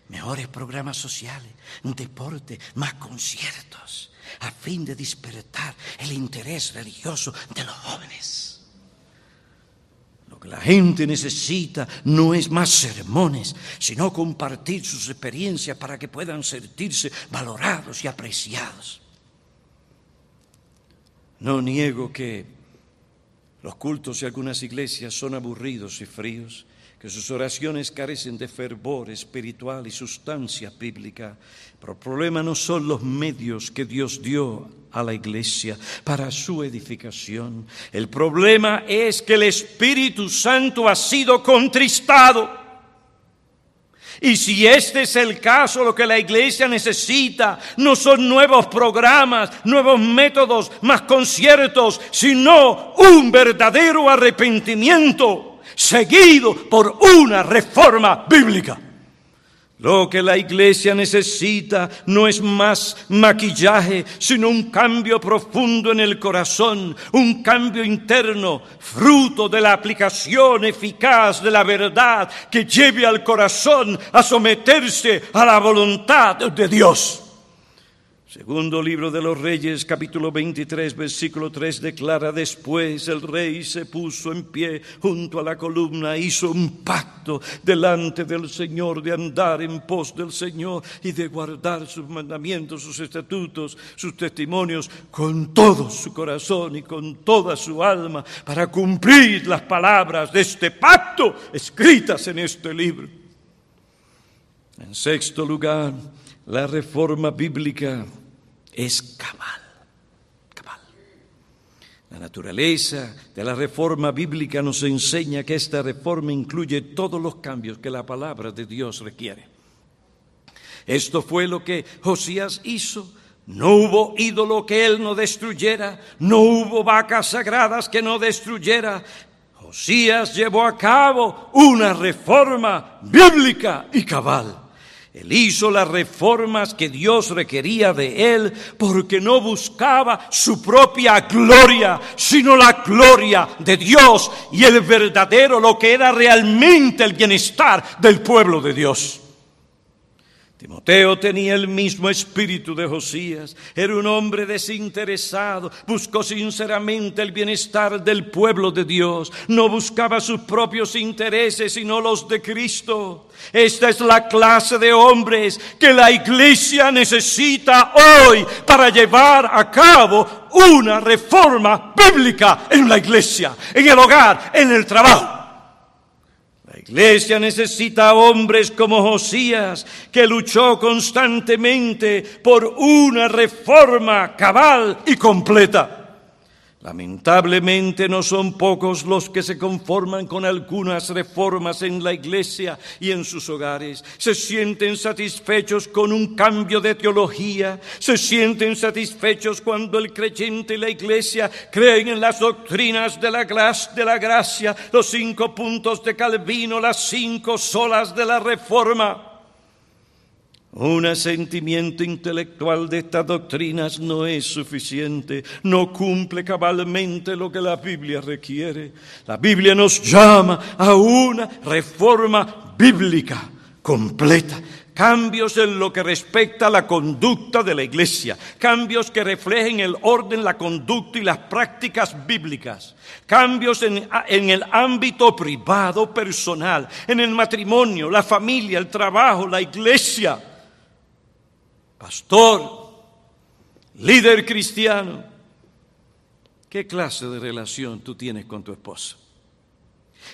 Mejores programas sociales, deporte, más conciertos, a fin de despertar el interés religioso de los jóvenes. La gente necesita no es más sermones, sino compartir sus experiencias para que puedan sentirse valorados y apreciados. No niego que los cultos de algunas iglesias son aburridos y fríos, que sus oraciones carecen de fervor espiritual y sustancia bíblica. Pero el problema no son los medios que Dios dio a la iglesia para su edificación. El problema es que el Espíritu Santo ha sido contristado. Y si este es el caso, lo que la iglesia necesita no son nuevos programas, nuevos métodos, más conciertos, sino un verdadero arrepentimiento seguido por una reforma bíblica. Lo que la iglesia necesita no es más maquillaje, sino un cambio profundo en el corazón, un cambio interno, fruto de la aplicación eficaz de la verdad que lleve al corazón a someterse a la voluntad de Dios. Segundo libro de los Reyes, capítulo 23, versículo 3, declara, después el rey se puso en pie junto a la columna, hizo un pacto delante del Señor de andar en pos del Señor y de guardar sus mandamientos, sus estatutos, sus testimonios con todo su corazón y con toda su alma para cumplir las palabras de este pacto escritas en este libro. En sexto lugar, la reforma bíblica es cabal. Cabal. La naturaleza de la reforma bíblica nos enseña que esta reforma incluye todos los cambios que la palabra de Dios requiere. Esto fue lo que Josías hizo. No hubo ídolo que él no destruyera, no hubo vacas sagradas que no destruyera. Josías llevó a cabo una reforma bíblica y cabal. Él hizo las reformas que Dios requería de él porque no buscaba su propia gloria, sino la gloria de Dios y el verdadero, lo que era realmente el bienestar del pueblo de Dios. Timoteo tenía el mismo espíritu de Josías, era un hombre desinteresado, buscó sinceramente el bienestar del pueblo de Dios, no buscaba sus propios intereses sino los de Cristo. Esta es la clase de hombres que la iglesia necesita hoy para llevar a cabo una reforma bíblica en la iglesia, en el hogar, en el trabajo. Iglesia necesita hombres como Josías, que luchó constantemente por una reforma cabal y completa. Lamentablemente no son pocos los que se conforman con algunas reformas en la iglesia y en sus hogares. Se sienten satisfechos con un cambio de teología, se sienten satisfechos cuando el creyente y la iglesia creen en las doctrinas de la, de la gracia, los cinco puntos de Calvino, las cinco solas de la reforma. Un asentimiento intelectual de estas doctrinas no es suficiente, no cumple cabalmente lo que la Biblia requiere. La Biblia nos llama a una reforma bíblica completa, cambios en lo que respecta a la conducta de la iglesia, cambios que reflejen el orden, la conducta y las prácticas bíblicas, cambios en, en, el ámbito privado, personal, en el matrimonio, la familia, el trabajo, la iglesia pastor, líder cristiano, ¿qué clase de relación tú tienes con tu esposa?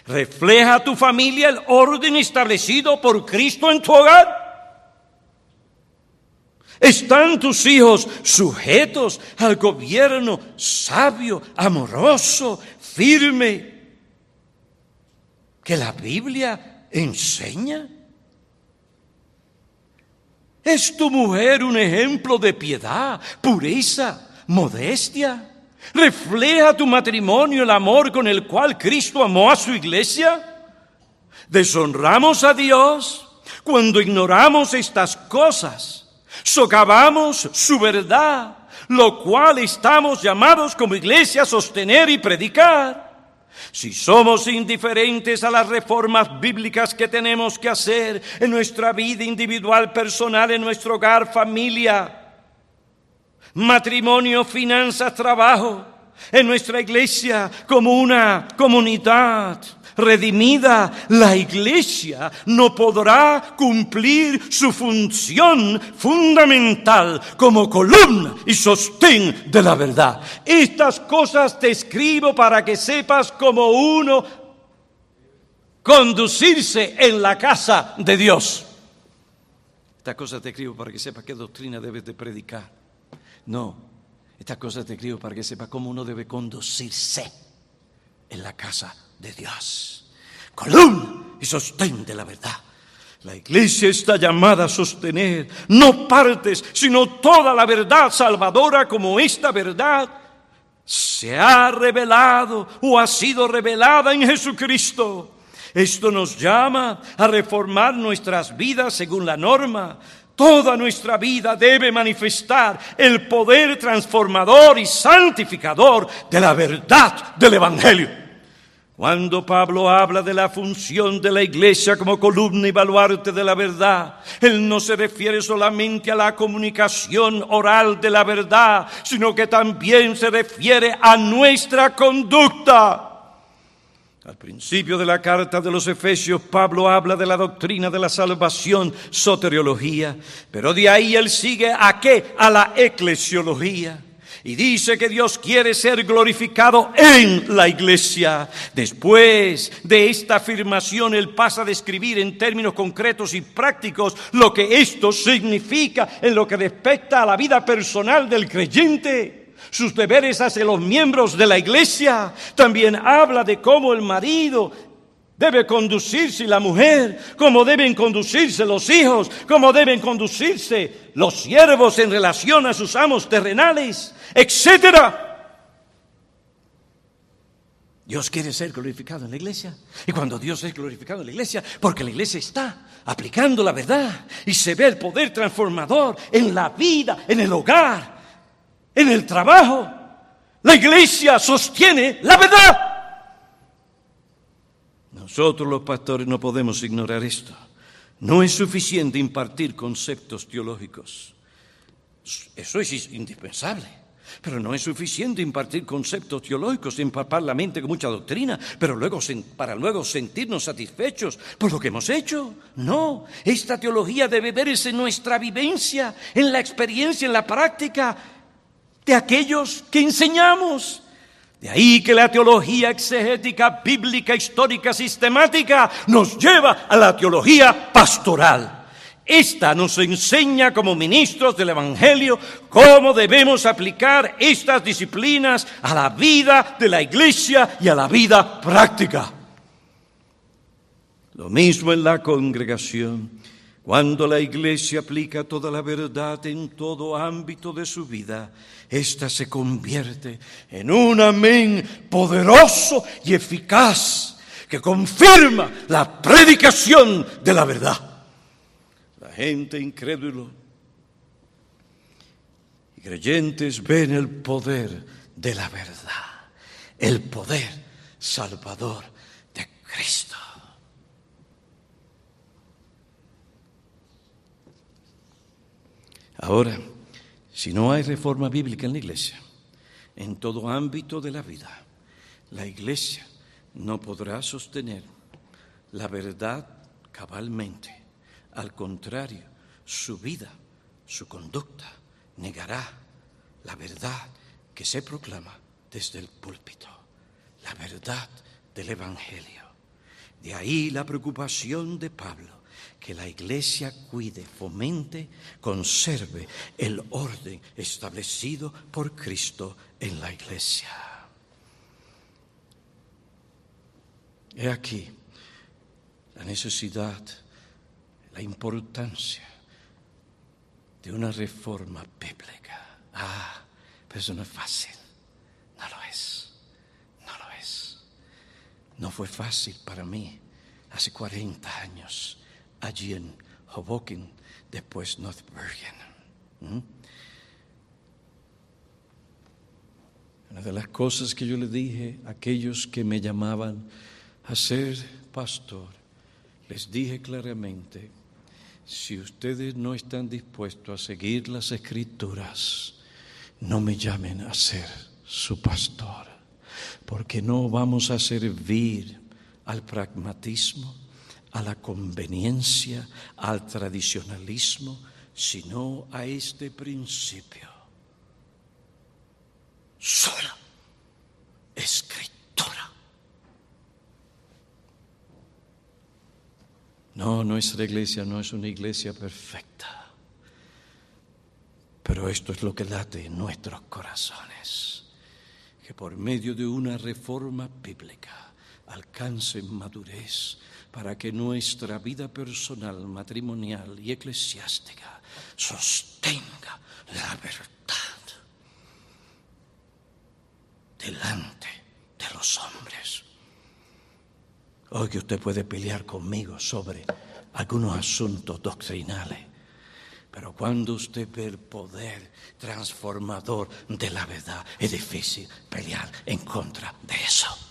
¿Refleja a tu familia el orden establecido por Cristo en tu hogar? ¿Están tus hijos sujetos al gobierno sabio, amoroso, firme que la Biblia enseña? ¿Es tu mujer un ejemplo de piedad, pureza, modestia? ¿Refleja tu matrimonio el amor con el cual Cristo amó a su iglesia? ¿Deshonramos a Dios cuando ignoramos estas cosas? socavamos su verdad, lo cual estamos llamados como iglesia a sostener y predicar. Si somos indiferentes a las reformas bíblicas que tenemos que hacer en nuestra vida individual, personal, en nuestro hogar, familia, matrimonio, finanzas, trabajo, en nuestra iglesia como una comunidad, redimida, la iglesia no podrá cumplir su función fundamental como columna y sostén de la verdad. Estas cosas te escribo para que sepas cómo uno conducirse en la casa de Dios. Estas cosas te escribo para que sepas qué doctrina debes de predicar. No, estas cosas te escribo para que sepas cómo uno debe conducirse en la casa de Dios. Columna y sostén de la verdad. La iglesia está llamada a sostener no partes, sino toda la verdad salvadora como esta verdad se ha revelado o ha sido revelada en Jesucristo. Esto nos llama a reformar nuestras vidas según la norma. Toda nuestra vida debe manifestar el poder transformador y santificador de la verdad del Evangelio. Cuando Pablo habla de la función de la iglesia como columna y baluarte de la verdad, él no se refiere solamente a la comunicación oral de la verdad, sino que también se refiere a nuestra conducta. Al principio de la carta de los Efesios, Pablo habla de la doctrina de la salvación, soteriología, pero de ahí él sigue a qué? A la eclesiología y dice que Dios quiere ser glorificado en la iglesia. Después de esta afirmación, Él pasa a describir en términos concretos y prácticos lo que esto significa en lo que respecta a la vida personal del creyente sus deberes hacia los miembros de la iglesia. También habla de cómo el marido debe conducirse la mujer, cómo deben conducirse los hijos, cómo deben conducirse los siervos en relación a sus amos terrenales, etcétera. Dios quiere ser glorificado en la iglesia. Y cuando Dios es glorificado en la iglesia, porque la iglesia está aplicando la verdad y se ve el poder transformador en la vida, en el hogar, en el trabajo, la iglesia sostiene la verdad. Nosotros los pastores no podemos ignorar esto. No es suficiente impartir conceptos teológicos. Eso es indispensable. Pero no es suficiente impartir conceptos teológicos, empapar la mente con mucha doctrina, pero luego para luego sentirnos satisfechos por lo que hemos hecho. No, esta teología debe verse en nuestra vivencia, en la experiencia, en la práctica de aquellos que enseñamos. De ahí que la teología exegética, bíblica, histórica, sistemática nos lleva a la teología pastoral. Esta nos enseña como ministros del Evangelio cómo debemos aplicar estas disciplinas a la vida de la iglesia y a la vida práctica. Lo mismo en la congregación. Cuando la iglesia aplica toda la verdad en todo ámbito de su vida, ésta se convierte en un amén poderoso y eficaz que confirma la predicación de la verdad. La gente incrédulo y creyentes ven el poder de la verdad, el poder salvador de Cristo. Ahora, si no hay reforma bíblica en la iglesia, en todo ámbito de la vida, la iglesia no podrá sostener la verdad cabalmente. Al contrario, su vida, su conducta negará la verdad que se proclama desde el púlpito, la verdad del Evangelio. De ahí la preocupación de Pablo que la iglesia cuide, fomente, conserve el orden establecido por Cristo en la iglesia. He aquí la necesidad, la importancia de una reforma bíblica. Ah, pero eso no es fácil. No lo es. No lo es. No fue fácil para mí hace 40 años allí en Hoboken, después North Bergen. Una de las cosas que yo le dije a aquellos que me llamaban a ser pastor, les dije claramente, si ustedes no están dispuestos a seguir las escrituras, no me llamen a ser su pastor, porque no vamos a servir al pragmatismo, a la conveniencia, al tradicionalismo, sino a este principio. Sola escritura. No, nuestra iglesia no es una iglesia perfecta, pero esto es lo que late en nuestros corazones, que por medio de una reforma bíblica alcance madurez para que nuestra vida personal, matrimonial y eclesiástica sostenga la verdad delante de los hombres. Hoy que usted puede pelear conmigo sobre algunos asuntos doctrinales, pero cuando usted ve el poder transformador de la verdad, es difícil pelear en contra de eso.